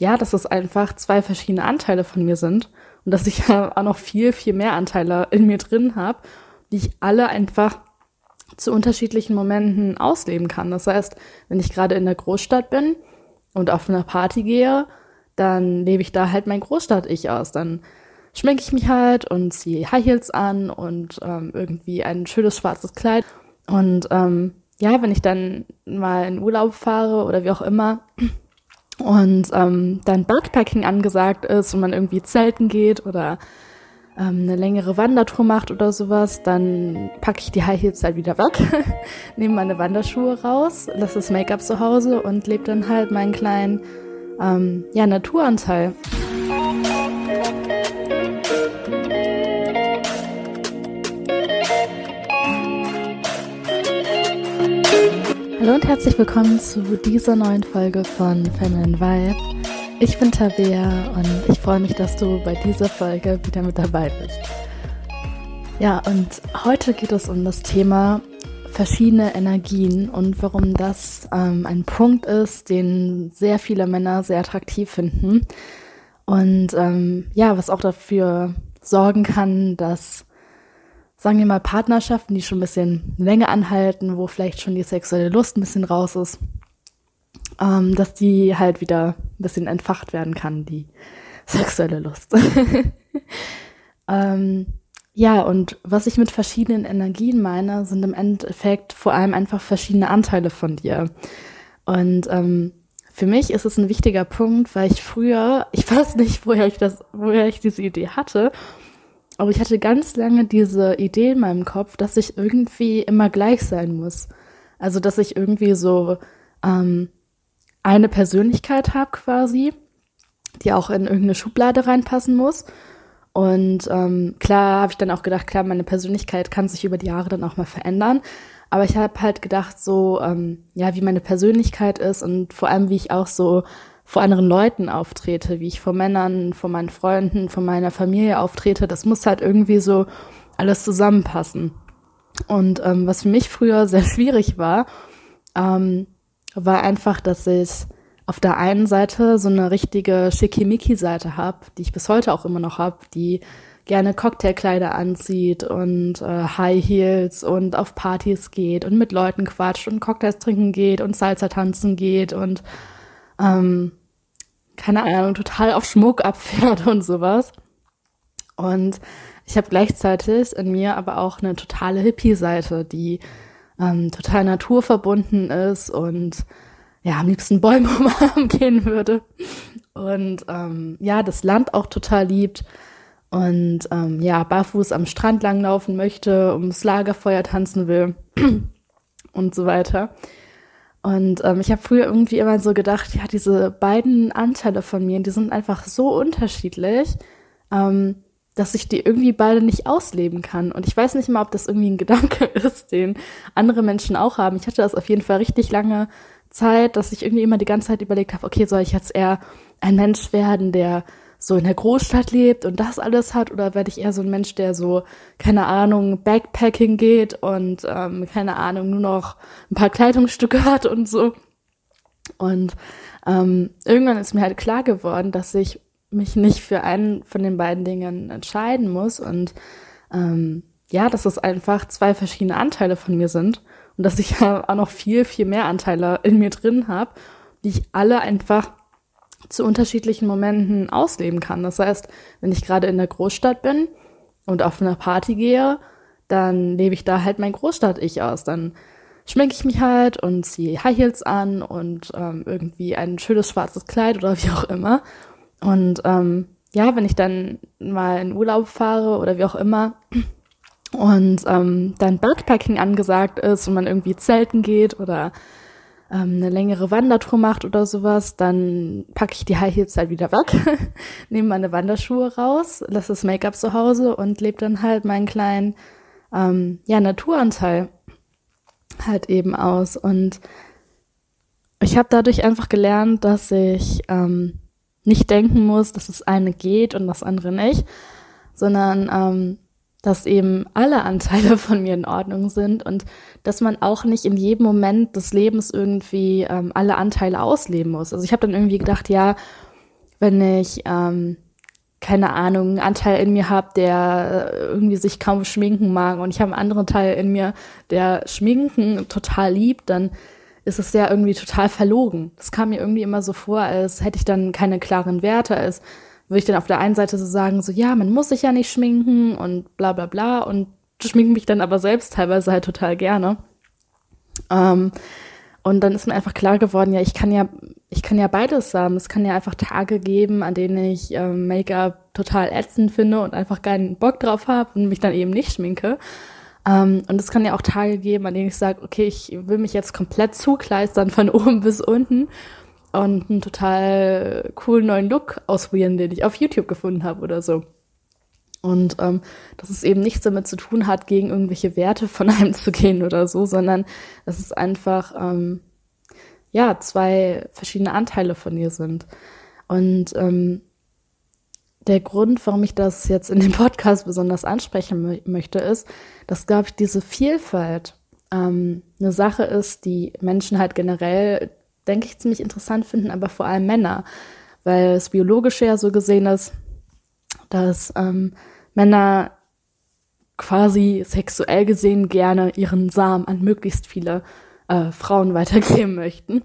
ja, dass es einfach zwei verschiedene Anteile von mir sind und dass ich ja auch noch viel, viel mehr Anteile in mir drin habe, die ich alle einfach zu unterschiedlichen Momenten ausleben kann. Das heißt, wenn ich gerade in der Großstadt bin und auf einer Party gehe, dann lebe ich da halt mein Großstadt-Ich aus. Dann schminke ich mich halt und ziehe High Heels an und ähm, irgendwie ein schönes schwarzes Kleid. Und ähm, ja, wenn ich dann mal in Urlaub fahre oder wie auch immer und ähm, dann Backpacking angesagt ist und man irgendwie zelten geht oder ähm, eine längere Wandertour macht oder sowas, dann packe ich die High Heels halt wieder weg, nehme meine Wanderschuhe raus, lasse das Make-up zu Hause und lebe dann halt meinen kleinen ähm, ja, Naturanteil. Hallo und herzlich willkommen zu dieser neuen Folge von Feminine Vibe. Ich bin Tabea und ich freue mich, dass du bei dieser Folge wieder mit dabei bist. Ja, und heute geht es um das Thema verschiedene Energien und warum das ähm, ein Punkt ist, den sehr viele Männer sehr attraktiv finden. Und ähm, ja, was auch dafür sorgen kann, dass sagen wir mal, Partnerschaften, die schon ein bisschen länger anhalten, wo vielleicht schon die sexuelle Lust ein bisschen raus ist, ähm, dass die halt wieder ein bisschen entfacht werden kann, die sexuelle Lust. ähm, ja, und was ich mit verschiedenen Energien meine, sind im Endeffekt vor allem einfach verschiedene Anteile von dir. Und ähm, für mich ist es ein wichtiger Punkt, weil ich früher, ich weiß nicht, woher ich das, woher ich diese Idee hatte, aber ich hatte ganz lange diese Idee in meinem Kopf, dass ich irgendwie immer gleich sein muss. Also, dass ich irgendwie so ähm, eine Persönlichkeit habe quasi, die auch in irgendeine Schublade reinpassen muss. Und ähm, klar habe ich dann auch gedacht, klar, meine Persönlichkeit kann sich über die Jahre dann auch mal verändern. Aber ich habe halt gedacht, so, ähm, ja, wie meine Persönlichkeit ist und vor allem, wie ich auch so vor anderen Leuten auftrete, wie ich vor Männern, vor meinen Freunden, vor meiner Familie auftrete, das muss halt irgendwie so alles zusammenpassen. Und ähm, was für mich früher sehr schwierig war, ähm, war einfach, dass ich auf der einen Seite so eine richtige Schickimicki-Seite habe, die ich bis heute auch immer noch habe, die gerne Cocktailkleider anzieht und äh, High Heels und auf Partys geht und mit Leuten quatscht und Cocktails trinken geht und Salsa tanzen geht und ähm, keine Ahnung, total auf Schmuck abfährt und sowas. Und ich habe gleichzeitig in mir aber auch eine totale Hippie-Seite, die ähm, total naturverbunden ist und ja, am liebsten Bäume umarmen gehen würde. Und ähm, ja, das Land auch total liebt. Und ähm, ja, barfuß am Strand langlaufen möchte, ums Lagerfeuer tanzen will und so weiter. Und ähm, ich habe früher irgendwie immer so gedacht, ja, diese beiden Anteile von mir, die sind einfach so unterschiedlich, ähm, dass ich die irgendwie beide nicht ausleben kann. Und ich weiß nicht mal, ob das irgendwie ein Gedanke ist, den andere Menschen auch haben. Ich hatte das auf jeden Fall richtig lange Zeit, dass ich irgendwie immer die ganze Zeit überlegt habe, okay, soll ich jetzt eher ein Mensch werden, der so in der Großstadt lebt und das alles hat oder werde ich eher so ein Mensch, der so, keine Ahnung, Backpacking geht und ähm, keine Ahnung, nur noch ein paar Kleidungsstücke hat und so. Und ähm, irgendwann ist mir halt klar geworden, dass ich mich nicht für einen von den beiden Dingen entscheiden muss und ähm, ja, dass es einfach zwei verschiedene Anteile von mir sind und dass ich ja auch noch viel, viel mehr Anteile in mir drin habe, die ich alle einfach zu unterschiedlichen Momenten ausleben kann. Das heißt, wenn ich gerade in der Großstadt bin und auf einer Party gehe, dann lebe ich da halt mein Großstadt-Ich aus. Dann schminke ich mich halt und ziehe High Heels an und ähm, irgendwie ein schönes schwarzes Kleid oder wie auch immer. Und ähm, ja, wenn ich dann mal in Urlaub fahre oder wie auch immer und ähm, dann Backpacking angesagt ist und man irgendwie zelten geht oder ähm, eine längere Wandertour macht oder sowas, dann packe ich die High Heels halt wieder weg, nehme meine Wanderschuhe raus, lasse das Make-up zu Hause und lebe dann halt meinen kleinen ähm, ja, Naturanteil halt eben aus. Und ich habe dadurch einfach gelernt, dass ich ähm, nicht denken muss, dass das eine geht und das andere nicht, sondern ähm, dass eben alle Anteile von mir in Ordnung sind und dass man auch nicht in jedem Moment des Lebens irgendwie ähm, alle Anteile ausleben muss. Also ich habe dann irgendwie gedacht, ja, wenn ich ähm, keine Ahnung, einen Anteil in mir habe, der irgendwie sich kaum schminken mag und ich habe einen anderen Teil in mir, der Schminken total liebt, dann ist es ja irgendwie total verlogen. Das kam mir irgendwie immer so vor, als hätte ich dann keine klaren Werte, als würde ich dann auf der einen Seite so sagen, so ja, man muss sich ja nicht schminken und bla bla bla und schminke mich dann aber selbst teilweise halt total gerne. Ähm, und dann ist mir einfach klar geworden, ja, ich kann ja, ich kann ja beides haben. Es kann ja einfach Tage geben, an denen ich ähm, Make-up total ätzend finde und einfach keinen Bock drauf habe und mich dann eben nicht schminke. Ähm, und es kann ja auch Tage geben, an denen ich sage, okay, ich will mich jetzt komplett zukleistern von oben bis unten und einen total coolen neuen Look ausprobieren, den ich auf YouTube gefunden habe oder so. Und ähm, dass es eben nichts damit zu tun hat, gegen irgendwelche Werte von einem zu gehen oder so, sondern dass es einfach ähm, ja zwei verschiedene Anteile von dir sind. Und ähm, der Grund, warum ich das jetzt in dem Podcast besonders ansprechen möchte, ist, dass, glaube ich, diese Vielfalt ähm, eine Sache ist, die Menschen halt generell, denke ich, ziemlich interessant finden, aber vor allem Männer, weil es biologisch ja so gesehen ist, dass ähm, Männer quasi sexuell gesehen gerne ihren Samen an möglichst viele äh, Frauen weitergeben möchten.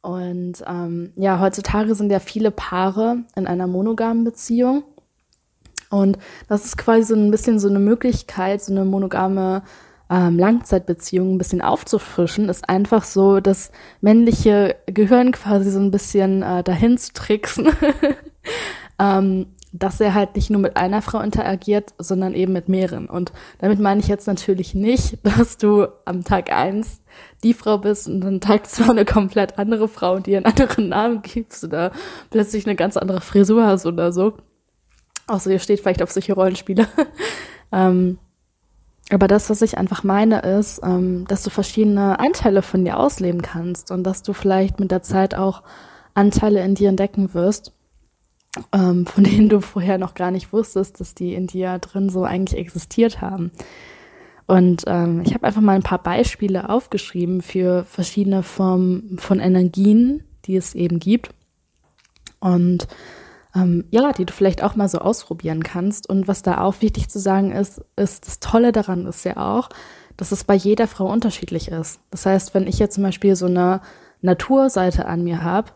Und ähm, ja, heutzutage sind ja viele Paare in einer monogamen Beziehung. Und das ist quasi so ein bisschen so eine Möglichkeit, so eine monogame ähm, Langzeitbeziehung ein bisschen aufzufrischen, ist einfach so das männliche Gehirn quasi so ein bisschen äh, dahin zu tricksen. ähm, dass er halt nicht nur mit einer Frau interagiert, sondern eben mit mehreren. Und damit meine ich jetzt natürlich nicht, dass du am Tag eins die Frau bist und dann Tag zwei eine komplett andere Frau, die einen anderen Namen gibst oder plötzlich eine ganz andere Frisur hast oder so. Außer ihr steht vielleicht auf solche Rollenspiele. ähm, aber das, was ich einfach meine, ist, ähm, dass du verschiedene Anteile von dir ausleben kannst und dass du vielleicht mit der Zeit auch Anteile in dir entdecken wirst ähm, von denen du vorher noch gar nicht wusstest, dass die in dir drin so eigentlich existiert haben. Und ähm, ich habe einfach mal ein paar Beispiele aufgeschrieben für verschiedene Formen von Energien, die es eben gibt. Und ähm, ja, die du vielleicht auch mal so ausprobieren kannst. Und was da auch wichtig zu sagen ist, ist, das Tolle daran ist ja auch, dass es bei jeder Frau unterschiedlich ist. Das heißt, wenn ich jetzt zum Beispiel so eine Naturseite an mir habe,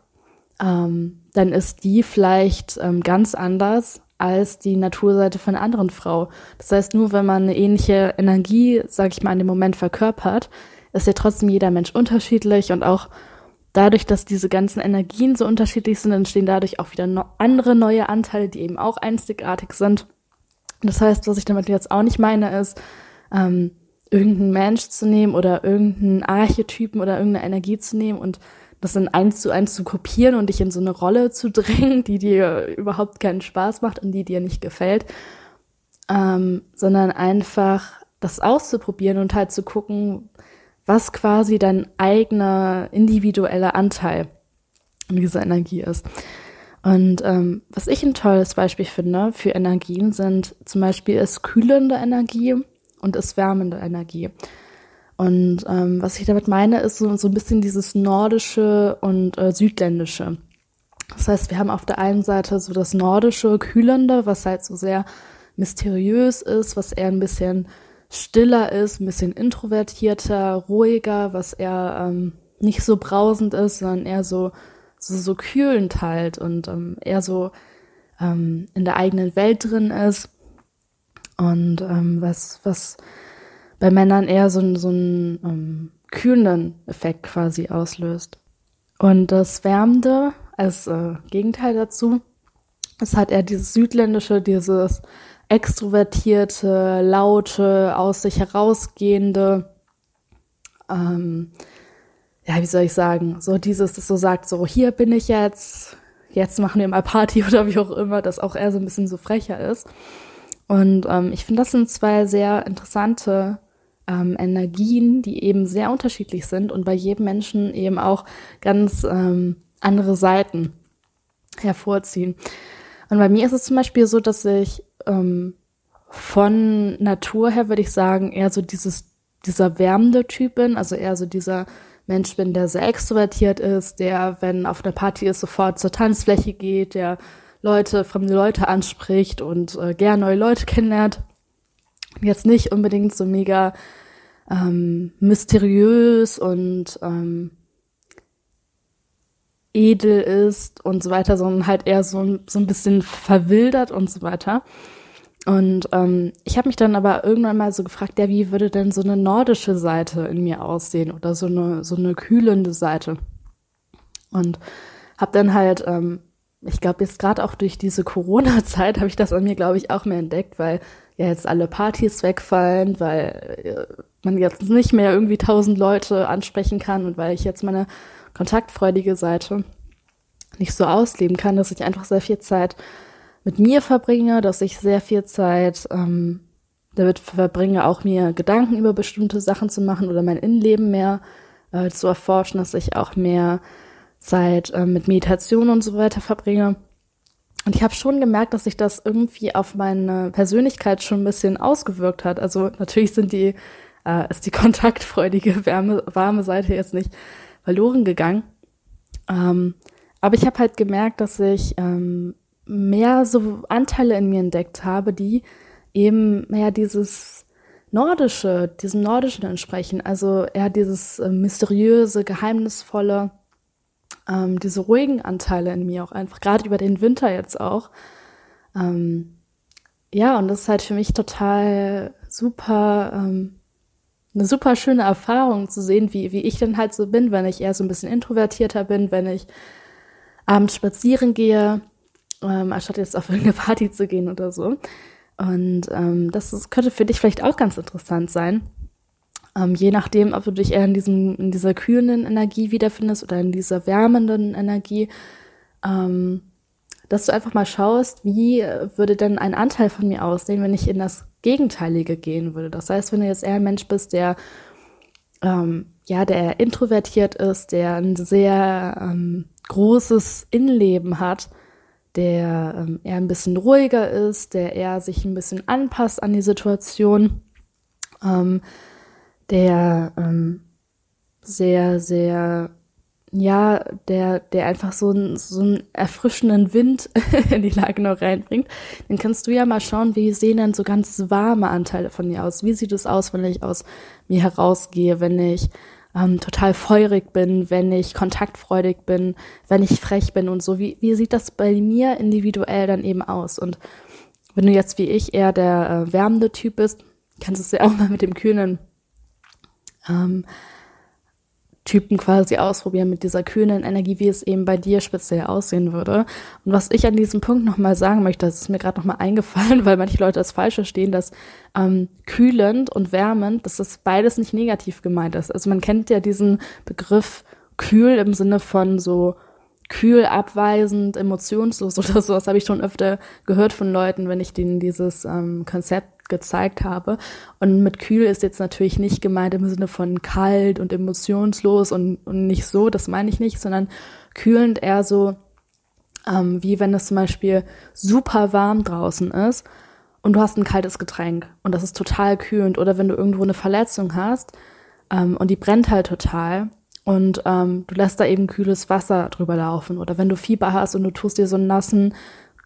ähm, dann ist die vielleicht ähm, ganz anders als die Naturseite von einer anderen Frau. Das heißt, nur wenn man eine ähnliche Energie, sag ich mal, in dem Moment verkörpert, ist ja trotzdem jeder Mensch unterschiedlich und auch dadurch, dass diese ganzen Energien so unterschiedlich sind, entstehen dadurch auch wieder no andere neue Anteile, die eben auch einzigartig sind. Das heißt, was ich damit jetzt auch nicht meine, ist, ähm, irgendeinen Mensch zu nehmen oder irgendeinen Archetypen oder irgendeine Energie zu nehmen und das dann eins zu eins zu kopieren und dich in so eine Rolle zu drängen, die dir überhaupt keinen Spaß macht und die dir nicht gefällt, ähm, sondern einfach das auszuprobieren und halt zu gucken, was quasi dein eigener individueller Anteil in dieser Energie ist. Und ähm, was ich ein tolles Beispiel finde für Energien sind zum Beispiel ist kühlende Energie und ist wärmende Energie. Und ähm, was ich damit meine, ist so, so ein bisschen dieses nordische und äh, südländische. Das heißt, wir haben auf der einen Seite so das nordische, kühlende, was halt so sehr mysteriös ist, was eher ein bisschen stiller ist, ein bisschen introvertierter, ruhiger, was eher ähm, nicht so brausend ist, sondern eher so so, so kühlend halt und ähm, eher so ähm, in der eigenen Welt drin ist und ähm, was was bei Männern eher so, so einen ähm, kühlenden Effekt quasi auslöst. Und das Wärmende als äh, Gegenteil dazu, es hat eher dieses südländische, dieses extrovertierte, laute, aus sich herausgehende, ähm, ja, wie soll ich sagen, so dieses, das so sagt, so hier bin ich jetzt, jetzt machen wir mal Party oder wie auch immer, das auch eher so ein bisschen so frecher ist. Und ähm, ich finde, das sind zwei sehr interessante ähm, Energien, die eben sehr unterschiedlich sind und bei jedem Menschen eben auch ganz ähm, andere Seiten hervorziehen. Und bei mir ist es zum Beispiel so, dass ich ähm, von Natur her, würde ich sagen, eher so dieses, dieser wärmende Typ bin, also eher so dieser Mensch bin, der sehr extrovertiert ist, der, wenn auf einer Party ist, sofort zur Tanzfläche geht, der Leute, fremde Leute anspricht und äh, gern neue Leute kennenlernt. Jetzt nicht unbedingt so mega ähm, mysteriös und ähm, edel ist und so weiter, sondern halt eher so, so ein bisschen verwildert und so weiter. Und ähm, ich habe mich dann aber irgendwann mal so gefragt, ja, wie würde denn so eine nordische Seite in mir aussehen oder so eine so eine kühlende Seite? Und habe dann halt, ähm, ich glaube jetzt gerade auch durch diese Corona-Zeit habe ich das an mir, glaube ich, auch mehr entdeckt, weil ja jetzt alle Partys wegfallen, weil äh, man jetzt nicht mehr irgendwie tausend Leute ansprechen kann und weil ich jetzt meine kontaktfreudige Seite nicht so ausleben kann, dass ich einfach sehr viel Zeit mit mir verbringe, dass ich sehr viel Zeit ähm, damit verbringe, auch mir Gedanken über bestimmte Sachen zu machen oder mein Innenleben mehr äh, zu erforschen, dass ich auch mehr Zeit äh, mit Meditation und so weiter verbringe. Und ich habe schon gemerkt, dass sich das irgendwie auf meine Persönlichkeit schon ein bisschen ausgewirkt hat. Also natürlich sind die, äh, ist die kontaktfreudige, wärme, warme Seite jetzt nicht verloren gegangen. Ähm, aber ich habe halt gemerkt, dass ich ähm, mehr so Anteile in mir entdeckt habe, die eben mehr dieses nordische, diesem nordischen entsprechen. Also eher dieses äh, mysteriöse, geheimnisvolle, ähm, diese ruhigen Anteile in mir auch einfach, gerade über den Winter jetzt auch. Ähm, ja, und das ist halt für mich total super ähm, eine super schöne Erfahrung zu sehen, wie, wie ich dann halt so bin, wenn ich eher so ein bisschen introvertierter bin, wenn ich abends spazieren gehe, ähm, anstatt jetzt auf irgendeine Party zu gehen oder so. Und ähm, das ist, könnte für dich vielleicht auch ganz interessant sein. Ähm, je nachdem, ob du dich eher in, diesem, in dieser kühlenden Energie wiederfindest oder in dieser wärmenden Energie. Ähm, dass du einfach mal schaust, wie würde denn ein Anteil von mir aussehen, wenn ich in das Gegenteilige gehen würde. Das heißt, wenn du jetzt eher ein Mensch bist, der ähm, ja, der introvertiert ist, der ein sehr ähm, großes Innenleben hat, der ähm, eher ein bisschen ruhiger ist, der eher sich ein bisschen anpasst an die Situation, ähm, der ähm, sehr, sehr ja, der, der einfach so, ein, so einen erfrischenden Wind in die Lage noch reinbringt, dann kannst du ja mal schauen, wie sehen denn so ganz warme Anteile von dir aus? Wie sieht es aus, wenn ich aus mir herausgehe, wenn ich ähm, total feurig bin, wenn ich kontaktfreudig bin, wenn ich frech bin und so? Wie, wie sieht das bei mir individuell dann eben aus? Und wenn du jetzt wie ich eher der äh, wärmende Typ bist, kannst du es ja auch mal mit dem kühlen ähm, Typen quasi ausprobieren mit dieser kühlen Energie, wie es eben bei dir speziell aussehen würde. Und was ich an diesem Punkt nochmal sagen möchte, das ist mir gerade nochmal eingefallen, weil manche Leute das falsch verstehen, dass ähm, kühlend und wärmend, dass das beides nicht negativ gemeint ist. Also man kennt ja diesen Begriff kühl im Sinne von so kühl, abweisend, emotionslos oder so. Das habe ich schon öfter gehört von Leuten, wenn ich denen dieses ähm, Konzept gezeigt habe. Und mit kühl ist jetzt natürlich nicht gemeint im Sinne von kalt und emotionslos und, und nicht so, das meine ich nicht, sondern kühlend eher so, ähm, wie wenn es zum Beispiel super warm draußen ist und du hast ein kaltes Getränk und das ist total kühlend. Oder wenn du irgendwo eine Verletzung hast ähm, und die brennt halt total und ähm, du lässt da eben kühles Wasser drüber laufen. Oder wenn du Fieber hast und du tust dir so einen nassen,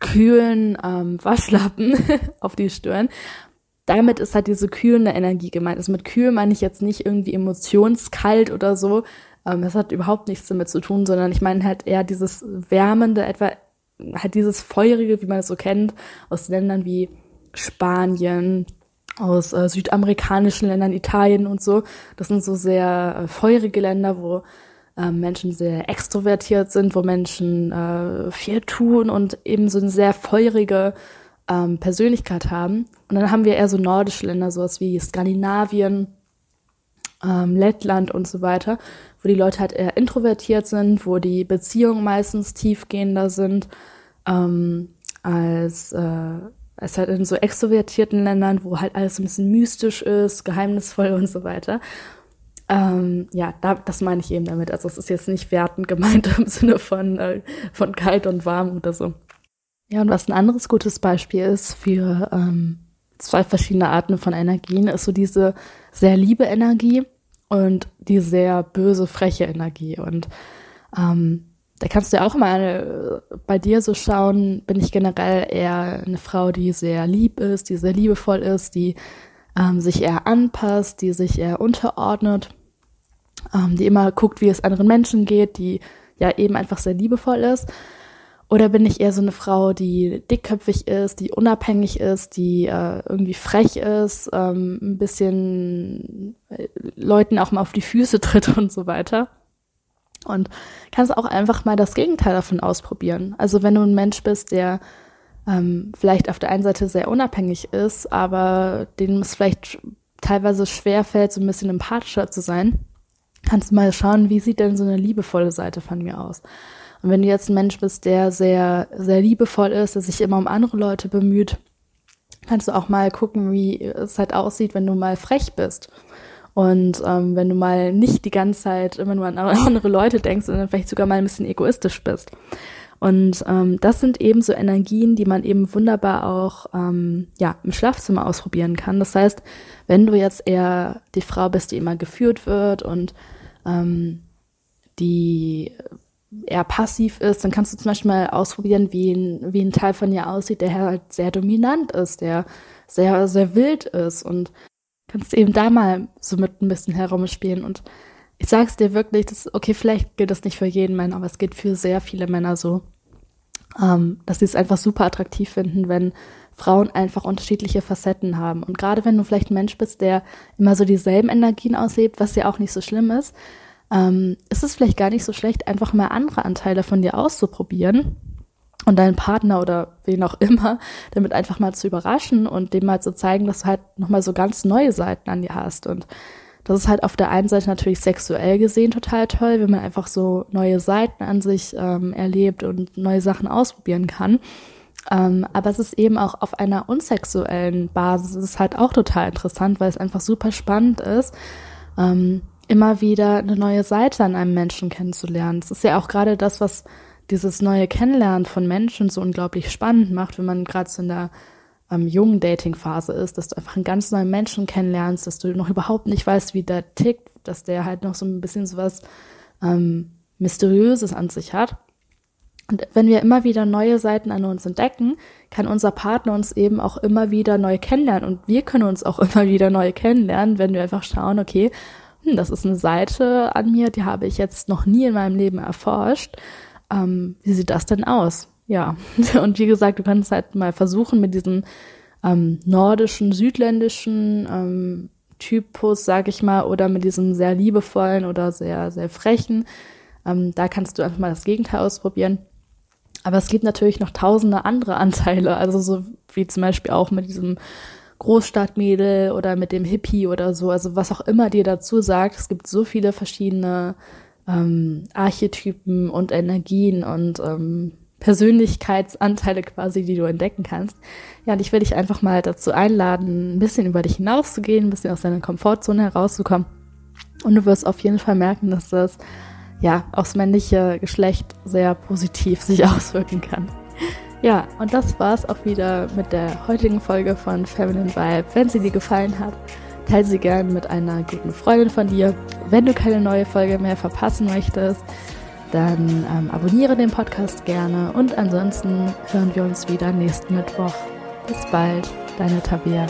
kühlen ähm, Waschlappen auf die Stirn, damit ist halt diese kühlende Energie gemeint. Also mit kühl meine ich jetzt nicht irgendwie emotionskalt oder so. Ähm, das hat überhaupt nichts damit zu tun, sondern ich meine halt eher dieses wärmende, etwa halt dieses feurige, wie man es so kennt, aus Ländern wie Spanien, aus äh, südamerikanischen Ländern, Italien und so. Das sind so sehr äh, feurige Länder, wo äh, Menschen sehr extrovertiert sind, wo Menschen äh, viel tun und eben so eine sehr feurige ähm, Persönlichkeit haben. Und dann haben wir eher so nordische Länder, sowas wie Skandinavien, ähm, Lettland und so weiter, wo die Leute halt eher introvertiert sind, wo die Beziehungen meistens tiefgehender sind, ähm, als, äh, als halt in so extrovertierten Ländern, wo halt alles ein bisschen mystisch ist, geheimnisvoll und so weiter. Ähm, ja, da, das meine ich eben damit. Also es ist jetzt nicht wertend gemeint im Sinne von, äh, von kalt und warm oder so. Ja, und was ein anderes gutes Beispiel ist für ähm, zwei verschiedene Arten von Energien, ist so diese sehr liebe Energie und die sehr böse, freche Energie. Und ähm, da kannst du ja auch mal äh, bei dir so schauen, bin ich generell eher eine Frau, die sehr lieb ist, die sehr liebevoll ist, die ähm, sich eher anpasst, die sich eher unterordnet, ähm, die immer guckt, wie es anderen Menschen geht, die ja eben einfach sehr liebevoll ist. Oder bin ich eher so eine Frau, die dickköpfig ist, die unabhängig ist, die äh, irgendwie frech ist, ähm, ein bisschen äh, Leuten auch mal auf die Füße tritt und so weiter? Und kannst auch einfach mal das Gegenteil davon ausprobieren. Also wenn du ein Mensch bist, der ähm, vielleicht auf der einen Seite sehr unabhängig ist, aber dem es vielleicht teilweise schwer fällt, so ein bisschen empathischer zu sein, kannst du mal schauen, wie sieht denn so eine liebevolle Seite von mir aus? Und wenn du jetzt ein Mensch bist, der sehr, sehr liebevoll ist, der sich immer um andere Leute bemüht, kannst du auch mal gucken, wie es halt aussieht, wenn du mal frech bist. Und ähm, wenn du mal nicht die ganze Zeit immer nur an andere Leute denkst und dann vielleicht sogar mal ein bisschen egoistisch bist. Und ähm, das sind eben so Energien, die man eben wunderbar auch ähm, ja, im Schlafzimmer ausprobieren kann. Das heißt, wenn du jetzt eher die Frau bist, die immer geführt wird und ähm, die eher passiv ist, dann kannst du zum Beispiel mal ausprobieren, wie ein, wie ein Teil von dir aussieht, der halt sehr dominant ist, der sehr, sehr wild ist und kannst eben da mal so mit ein bisschen herumspielen und ich sag's dir wirklich, das, okay, vielleicht gilt das nicht für jeden Mann, aber es geht für sehr viele Männer so, ähm, dass sie es einfach super attraktiv finden, wenn Frauen einfach unterschiedliche Facetten haben. Und gerade wenn du vielleicht ein Mensch bist, der immer so dieselben Energien auslebt, was ja auch nicht so schlimm ist, ähm, ist es vielleicht gar nicht so schlecht, einfach mal andere Anteile von dir auszuprobieren und deinen Partner oder wen auch immer damit einfach mal zu überraschen und dem mal zu zeigen, dass du halt nochmal so ganz neue Seiten an dir hast. Und das ist halt auf der einen Seite natürlich sexuell gesehen total toll, wenn man einfach so neue Seiten an sich ähm, erlebt und neue Sachen ausprobieren kann. Ähm, aber es ist eben auch auf einer unsexuellen Basis, ist halt auch total interessant, weil es einfach super spannend ist, ähm, immer wieder eine neue Seite an einem Menschen kennenzulernen. Es ist ja auch gerade das, was dieses neue Kennenlernen von Menschen so unglaublich spannend macht, wenn man gerade so in der ähm, jungen Dating-Phase ist, dass du einfach einen ganz neuen Menschen kennenlernst, dass du noch überhaupt nicht weißt, wie der tickt, dass der halt noch so ein bisschen so was ähm, Mysteriöses an sich hat. Und wenn wir immer wieder neue Seiten an uns entdecken, kann unser Partner uns eben auch immer wieder neu kennenlernen. Und wir können uns auch immer wieder neu kennenlernen, wenn wir einfach schauen, okay, hm, das ist eine Seite an mir, die habe ich jetzt noch nie in meinem Leben erforscht. Ähm, wie sieht das denn aus? Ja, und wie gesagt, du kannst halt mal versuchen mit diesem ähm, nordischen, südländischen ähm, Typus, sag ich mal, oder mit diesem sehr liebevollen oder sehr, sehr frechen. Ähm, da kannst du einfach mal das Gegenteil ausprobieren. Aber es gibt natürlich noch tausende andere Anteile, also so wie zum Beispiel auch mit diesem Großstadtmädel oder mit dem Hippie oder so, also was auch immer dir dazu sagt. Es gibt so viele verschiedene ähm, Archetypen und Energien und ähm, Persönlichkeitsanteile quasi, die du entdecken kannst. Ja, und ich will dich einfach mal dazu einladen, ein bisschen über dich hinauszugehen, ein bisschen aus deiner Komfortzone herauszukommen. Und du wirst auf jeden Fall merken, dass das ja aufs männliche Geschlecht sehr positiv sich auswirken kann. Ja, und das war's auch wieder mit der heutigen Folge von Feminine Vibe. Wenn sie dir gefallen hat, teile sie gerne mit einer guten Freundin von dir. Wenn du keine neue Folge mehr verpassen möchtest, dann ähm, abonniere den Podcast gerne und ansonsten hören wir uns wieder nächsten Mittwoch. Bis bald, deine Tabea.